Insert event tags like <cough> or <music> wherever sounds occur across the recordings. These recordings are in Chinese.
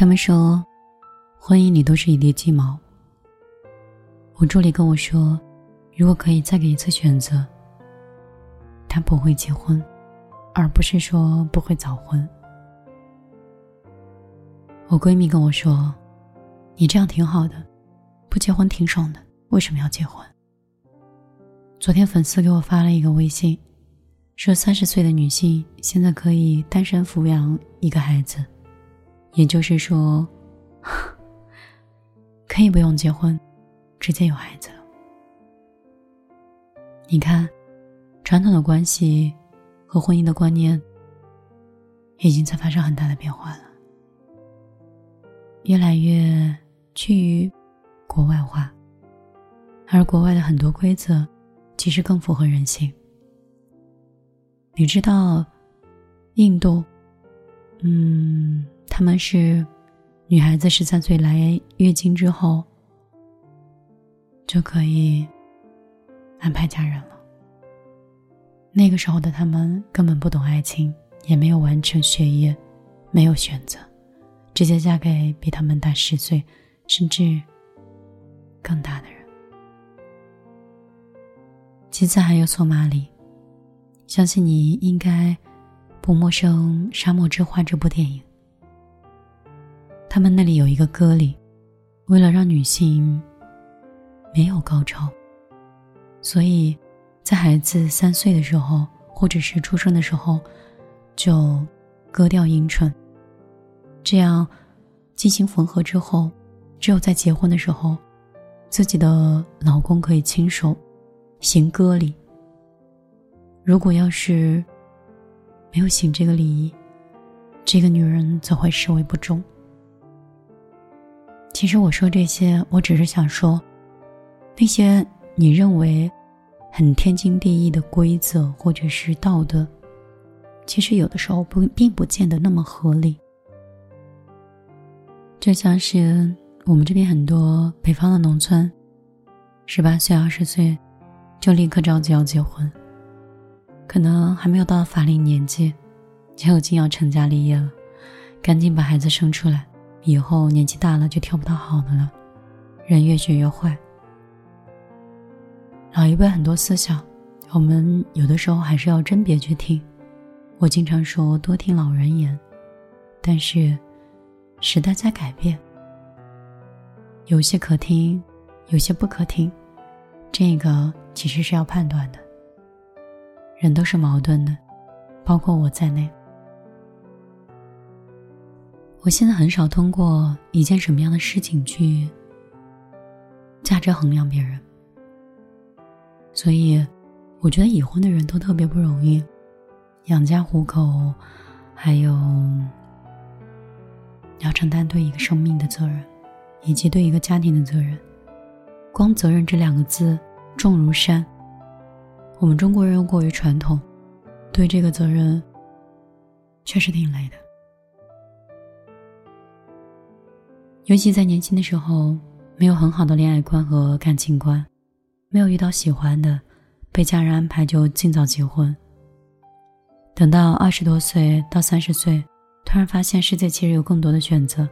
他们说，婚姻里都是一地鸡毛。我助理跟我说，如果可以再给一次选择，他不会结婚，而不是说不会早婚。我闺蜜跟我说，你这样挺好的，不结婚挺爽的，为什么要结婚？昨天粉丝给我发了一个微信，说三十岁的女性现在可以单身抚养一个孩子，也就是说，<laughs> 可以不用结婚，直接有孩子了。你看，传统的关系和婚姻的观念已经在发生很大的变化了，越来越趋于国外化，而国外的很多规则。其实更符合人性。你知道，印度，嗯，他们是女孩子十三岁来月经之后就可以安排嫁人了。那个时候的他们根本不懂爱情，也没有完成学业，没有选择，直接嫁给比他们大十岁甚至更大的人。其次还有索马里，相信你应该不陌生《沙漠之花》这部电影。他们那里有一个歌里，为了让女性没有高潮，所以在孩子三岁的时候，或者是出生的时候，就割掉阴唇，这样进行缝合之后，只有在结婚的时候，自己的老公可以亲手。行割礼。如果要是没有行这个礼仪，这个女人则会视为不忠。其实我说这些，我只是想说，那些你认为很天经地义的规则或者是道德，其实有的时候不并不见得那么合理。就像是我们这边很多北方的农村，十八岁、二十岁。就立刻着急要结婚，可能还没有到法定年纪，就已经要成家立业了，赶紧把孩子生出来，以后年纪大了就挑不到好的了，人越学越坏。老一辈很多思想，我们有的时候还是要甄别去听。我经常说多听老人言，但是时代在改变，有些可听，有些不可听，这个。其实是要判断的。人都是矛盾的，包括我在内。我现在很少通过一件什么样的事情去价值衡量别人，所以我觉得已婚的人都特别不容易，养家糊口，还有要承担对一个生命的责任，以及对一个家庭的责任。光责任这两个字。重如山。我们中国人过于传统，对这个责任确实挺累的。尤其在年轻的时候，没有很好的恋爱观和感情观，没有遇到喜欢的，被家人安排就尽早结婚。等到二十多岁到三十岁，突然发现世界其实有更多的选择，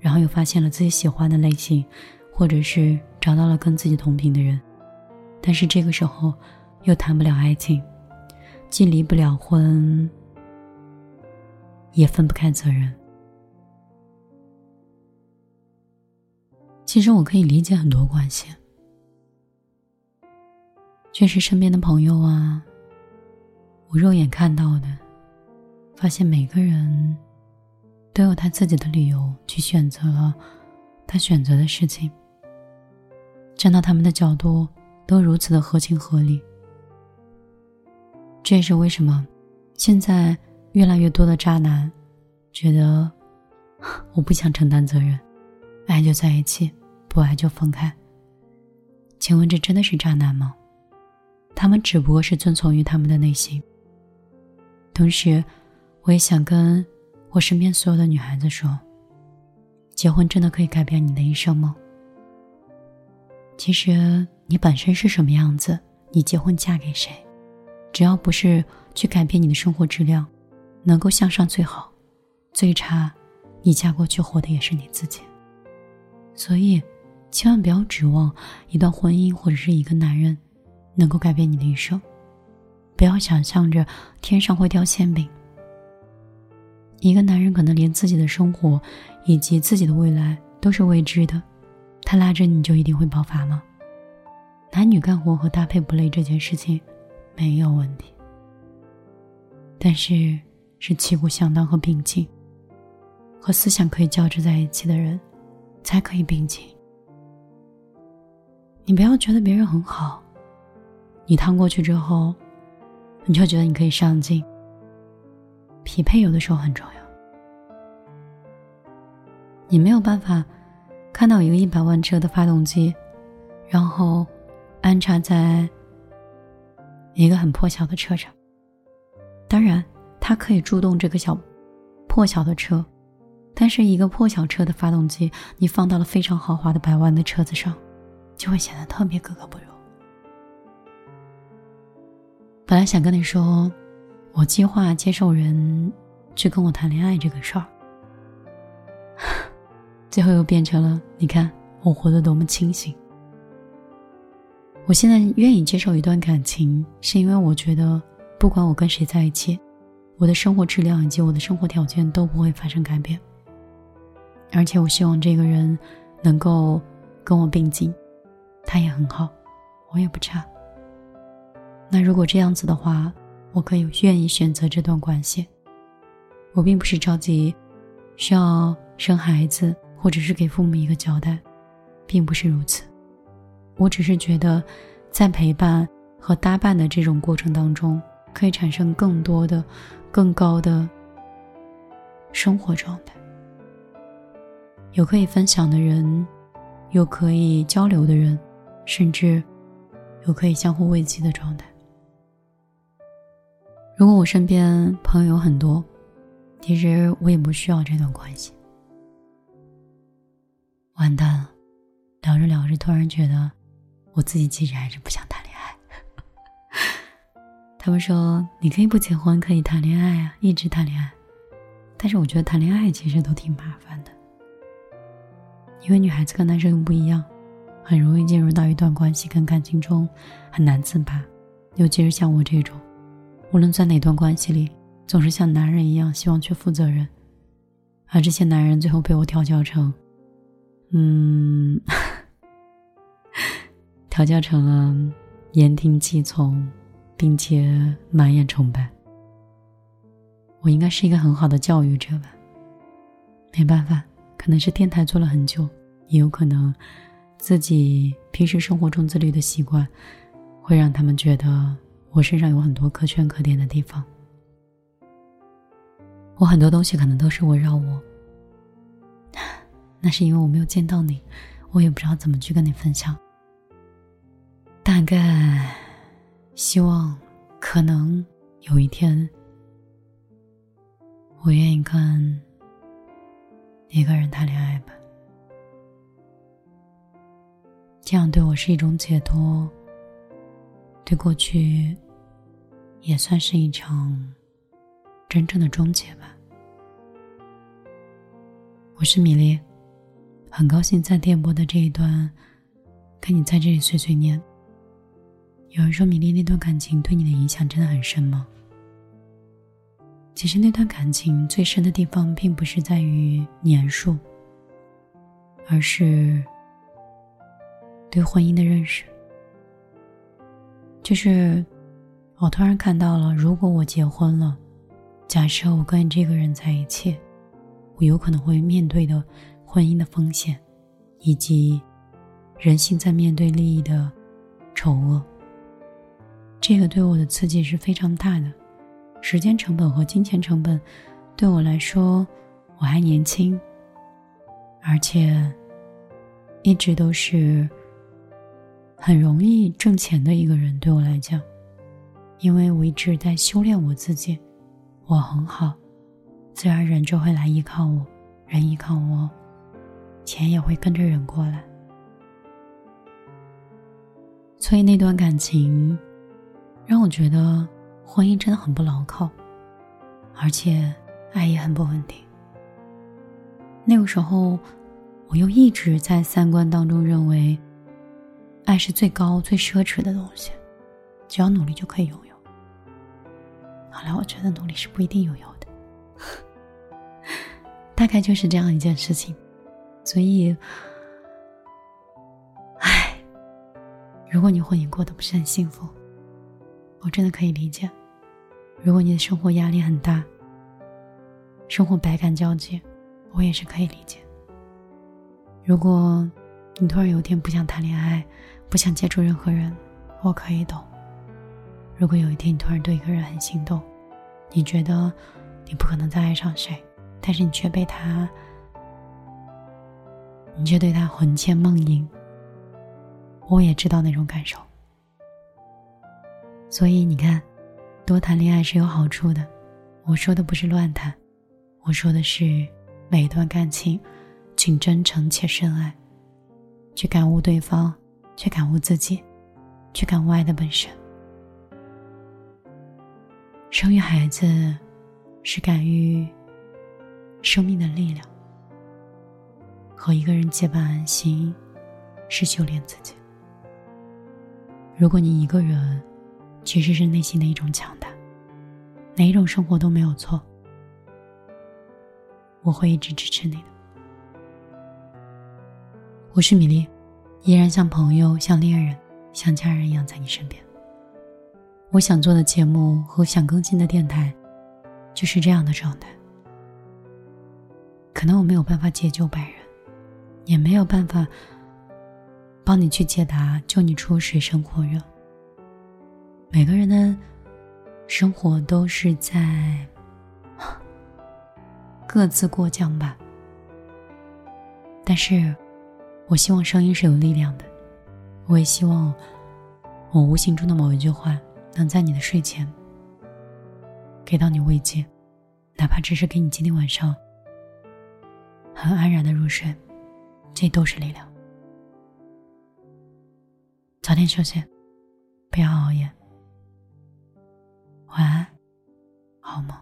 然后又发现了自己喜欢的类型，或者是找到了跟自己同频的人。但是这个时候，又谈不了爱情，既离不了婚，也分不开责任。其实我可以理解很多关系，确实身边的朋友啊，我肉眼看到的，发现每个人都有他自己的理由去选择了他选择的事情。站到他们的角度。都如此的合情合理，这也是为什么现在越来越多的渣男觉得 <laughs> 我不想承担责任，爱就在一起，不爱就分开。请问这真的是渣男吗？他们只不过是遵从于他们的内心。同时，我也想跟我身边所有的女孩子说：结婚真的可以改变你的一生吗？其实。你本身是什么样子，你结婚嫁给谁，只要不是去改变你的生活质量，能够向上最好，最差，你嫁过去活的也是你自己。所以，千万不要指望一段婚姻或者是一个男人能够改变你的一生。不要想象着天上会掉馅饼。一个男人可能连自己的生活以及自己的未来都是未知的，他拉着你就一定会爆发吗？男女干活和搭配不累这件事情没有问题，但是是旗鼓相当和并进，和思想可以交织在一起的人才可以并进。你不要觉得别人很好，你趟过去之后。你就觉得你可以上进。匹配有的时候很重要。你没有办法看到一个一百万车的发动机，然后安插在一个很破小的车上。当然，它可以助动这个小破小的车，但是一个破小车的发动机，你放到了非常豪华的百万的车子上，就会显得特别格格不入。本来想跟你说，我计划接受人去跟我谈恋爱这个事儿，<laughs> 最后又变成了你看我活得多么清醒。我现在愿意接受一段感情，是因为我觉得不管我跟谁在一起，我的生活质量以及我的生活条件都不会发生改变，而且我希望这个人能够跟我并进，他也很好，我也不差。那如果这样子的话，我可以愿意选择这段关系。我并不是着急需要生孩子，或者是给父母一个交代，并不是如此。我只是觉得，在陪伴和搭伴的这种过程当中，可以产生更多的、更高的生活状态，有可以分享的人，有可以交流的人，甚至有可以相互慰藉的状态。如果我身边朋友有很多，其实我也不需要这段关系。完蛋了，聊着聊着，突然觉得我自己其实还是不想谈恋爱。<laughs> 他们说你可以不结婚，可以谈恋爱啊，一直谈恋爱。但是我觉得谈恋爱其实都挺麻烦的，因为女孩子跟男生又不一样，很容易进入到一段关系跟感情中，很难自拔，尤其是像我这种。无论在哪段关系里，总是像男人一样希望去负责任，而这些男人最后被我调教成，嗯，<laughs> 调教成了言听计从，并且满眼崇拜。我应该是一个很好的教育者吧？没办法，可能是电台做了很久，也有可能自己平时生活中自律的习惯，会让他们觉得。我身上有很多可圈可点的地方，我很多东西可能都是围绕我，<sighs> 那是因为我没有见到你，我也不知道怎么去跟你分享。大概希望可能有一天，我愿意跟一个人谈恋爱吧，这样对我是一种解脱，对过去。也算是一场真正的终结吧。我是米粒，很高兴在电波的这一段跟你在这里碎碎念。有人说米粒那段感情对你的影响真的很深吗？其实那段感情最深的地方并不是在于年数，而是对婚姻的认识，就是。我突然看到了，如果我结婚了，假设我跟这个人在一起，我有可能会面对的婚姻的风险，以及人性在面对利益的丑恶。这个对我的刺激是非常大的，时间成本和金钱成本，对我来说，我还年轻，而且一直都是很容易挣钱的一个人，对我来讲。因为我一直在修炼我自己，我很好，自然人就会来依靠我，人依靠我，钱也会跟着人过来。所以那段感情，让我觉得婚姻真的很不牢靠，而且爱也很不稳定。那个时候，我又一直在三观当中认为，爱是最高、最奢侈的东西，只要努力就可以拥有。后来我觉得努力是不一定拥有的，<laughs> 大概就是这样一件事情。所以，唉，如果你婚姻过得不是很幸福，我真的可以理解。如果你的生活压力很大，生活百感交集。我也是可以理解。如果你突然有一天不想谈恋爱，不想接触任何人，我可以懂。如果有一天你突然对一个人很心动，你觉得你不可能再爱上谁，但是你却被他，你却对他魂牵梦萦，我也知道那种感受。所以你看，多谈恋爱是有好处的。我说的不是乱谈，我说的是。每一段感情，请真诚且深爱，去感悟对方，去感悟自己，去感悟爱的本身。生育孩子，是感于生命的力量；和一个人结伴安心，是修炼自己。如果你一个人，其实是内心的一种强大，哪一种生活都没有错。我会一直支持你的。我是米粒，依然像朋友、像恋人、像家人一样在你身边。我想做的节目和想更新的电台，就是这样的状态。可能我没有办法解救百人，也没有办法帮你去解答、救你出水深火热。每个人的生活都是在。各自过江吧。但是，我希望声音是有力量的。我也希望，我无形中的某一句话，能在你的睡前给到你慰藉，哪怕只是给你今天晚上很安然的入睡，这都是力量。早点休息，不要熬夜。晚安，好梦。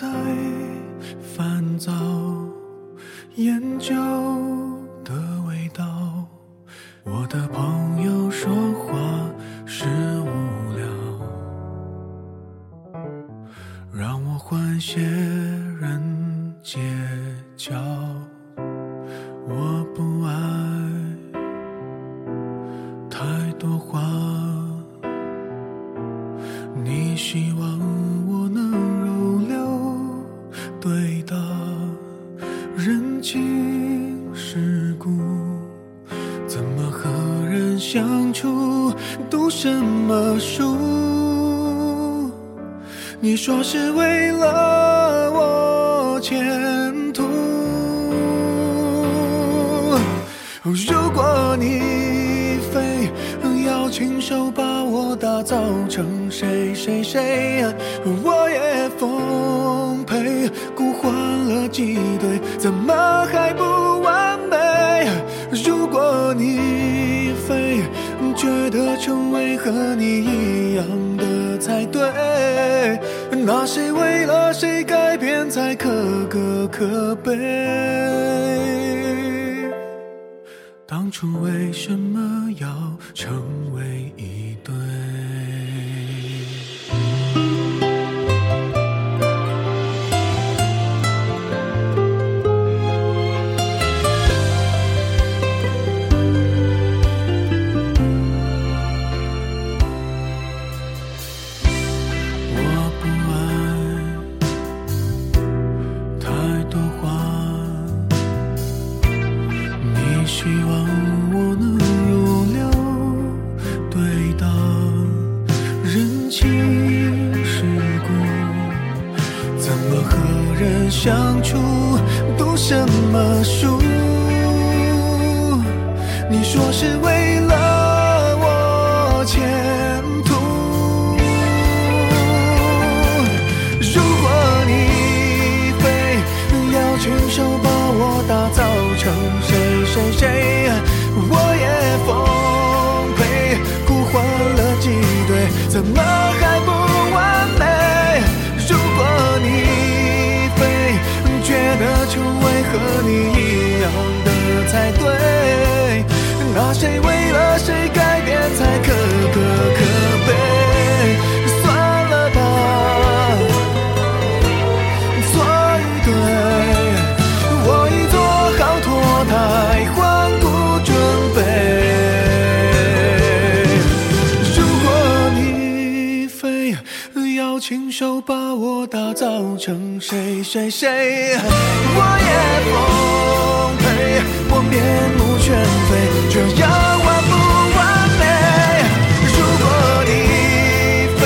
在烦躁，烟酒的味道。我的朋友说话是无聊，让我换些人结交。我不如果你非要亲手把我打造成谁谁谁，我也奉陪。孤欢了几对，怎么还不完美？如果你非。觉得成为和你一样的才对，那谁为了谁改变才可歌可悲？当初为什么要成为一对？什么输你说是亲手把我打造成谁谁谁，我也奉陪。我面目全非，这样完不完美？如果你非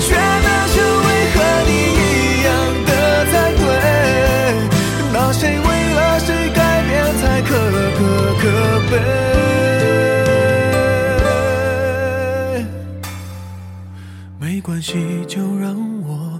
觉得成为和你一样的才对，那谁为了谁改变才可歌可悲？没关系，就让我。